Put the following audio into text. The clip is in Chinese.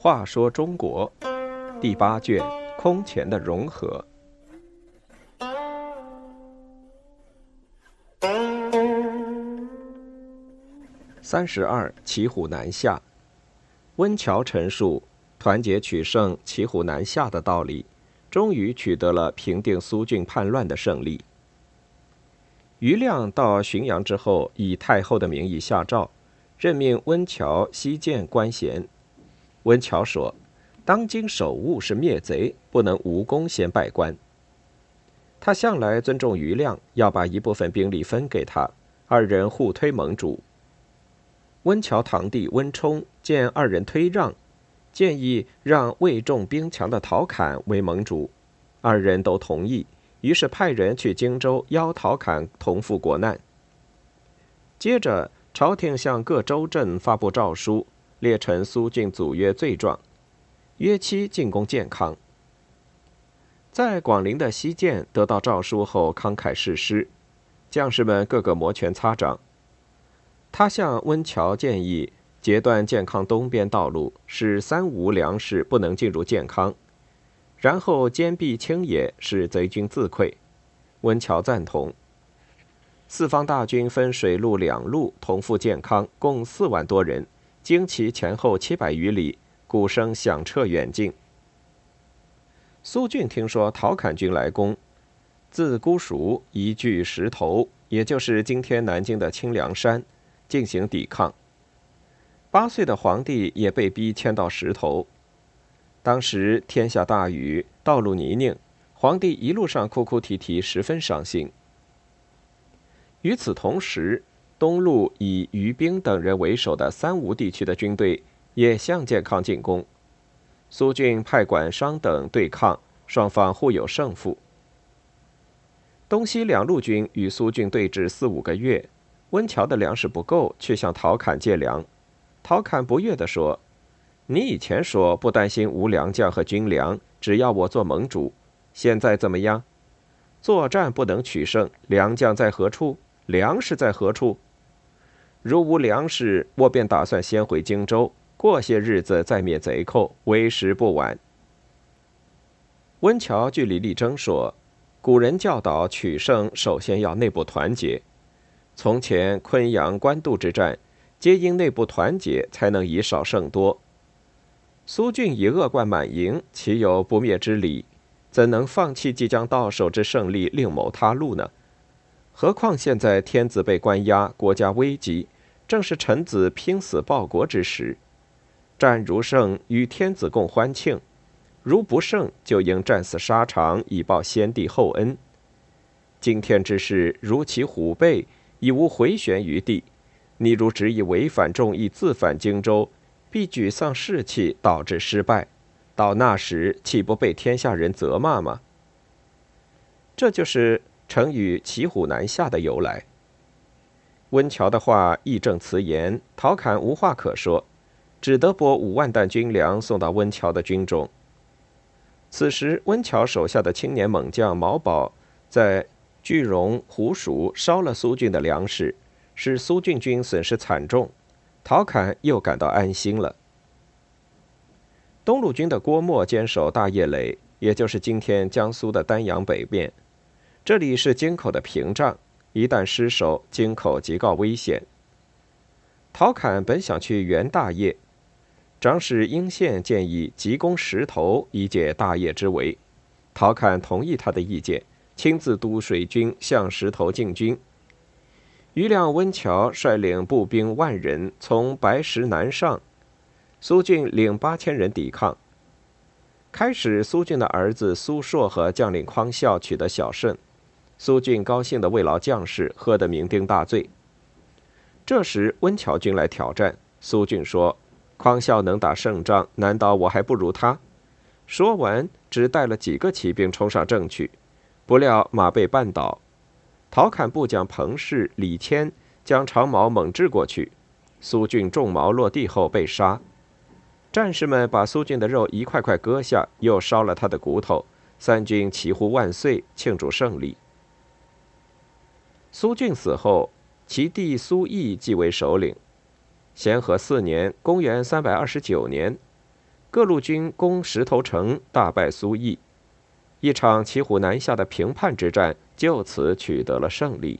话说中国第八卷空前的融合。三十二，骑虎难下。温峤陈述团结取胜、骑虎难下的道理，终于取得了平定苏峻叛乱的胜利。余亮到浔阳之后，以太后的名义下诏，任命温峤西谏官衔。温峤说：“当今首务是灭贼，不能无功先拜官。”他向来尊重余亮，要把一部分兵力分给他，二人互推盟主。温峤堂弟温冲见二人推让，建议让魏重兵强的陶侃为盟主，二人都同意，于是派人去荆州邀陶侃同赴国难。接着，朝廷向各州镇发布诏书，列陈苏峻祖约罪状，约期进攻建康。在广陵的西涧得到诏书后，慷慨誓师，将士们个个摩拳擦掌。他向温峤建议截断健康东边道路，使三吴粮食不能进入健康，然后坚壁清野，使贼军自溃。温峤赞同。四方大军分水陆两路同赴健康，共四万多人，经其前后七百余里，鼓声响彻远近。苏峻听说陶侃军来攻，自姑熟移据石头，也就是今天南京的清凉山。进行抵抗。八岁的皇帝也被逼迁到石头。当时天下大雨，道路泥泞，皇帝一路上哭哭啼啼，十分伤心。与此同时，东路以于兵等人为首的三吴地区的军队也向健康进攻。苏峻派管商等对抗，双方互有胜负。东西两路军与苏峻对峙四五个月。温峤的粮食不够，去向陶侃借粮。陶侃不悦地说：“你以前说不担心无良将和军粮，只要我做盟主。现在怎么样？作战不能取胜，良将在何处？粮食在何处？如无粮食，我便打算先回荆州，过些日子再灭贼寇，为时不晚。”温峤据理力争说：“古人教导取胜，首先要内部团结。”从前昆阳、官渡之战，皆因内部团结，才能以少胜多。苏峻以恶贯满盈，岂有不灭之理？怎能放弃即将到手之胜利，另谋他路呢？何况现在天子被关押，国家危急，正是臣子拼死报国之时。战如胜，与天子共欢庆；如不胜，就应战死沙场，以报先帝厚恩。今天之事，如其虎背。已无回旋余地，你如执意违反众议，自返荆州，必沮丧士气，导致失败。到那时，岂不被天下人责骂吗？这就是成语“骑虎难下”的由来。温峤的话义正辞严，陶侃无话可说，只得拨五万担军粮送到温峤的军中。此时，温峤手下的青年猛将毛宝在。巨荣、胡蜀烧了苏峻的粮食，使苏峻军损失惨重。陶侃又感到安心了。东路军的郭沫坚守大业垒，也就是今天江苏的丹阳北面，这里是京口的屏障，一旦失守，京口即告危险。陶侃本想去援大业，长史殷宪建议急攻石头，以解大业之围。陶侃同意他的意见。亲自督水军向石头进军。于亮、温峤率领步兵万人从白石南上，苏峻领八千人抵抗。开始，苏峻的儿子苏硕和将领匡孝取得小胜，苏峻高兴地慰劳将士，喝得酩酊大醉。这时，温峤军来挑战，苏峻说：“匡孝能打胜仗，难道我还不如他？”说完，只带了几个骑兵冲上阵去。不料马被绊倒，陶侃部将彭氏、李谦将长矛猛掷过去，苏峻中矛落地后被杀。战士们把苏峻的肉一块块割下，又烧了他的骨头。三军齐呼万岁，庆祝胜利。苏峻死后，其弟苏毅继为首领。咸和四年（公元329年），各路军攻石头城，大败苏毅。一场骑虎难下的平叛之战就此取得了胜利。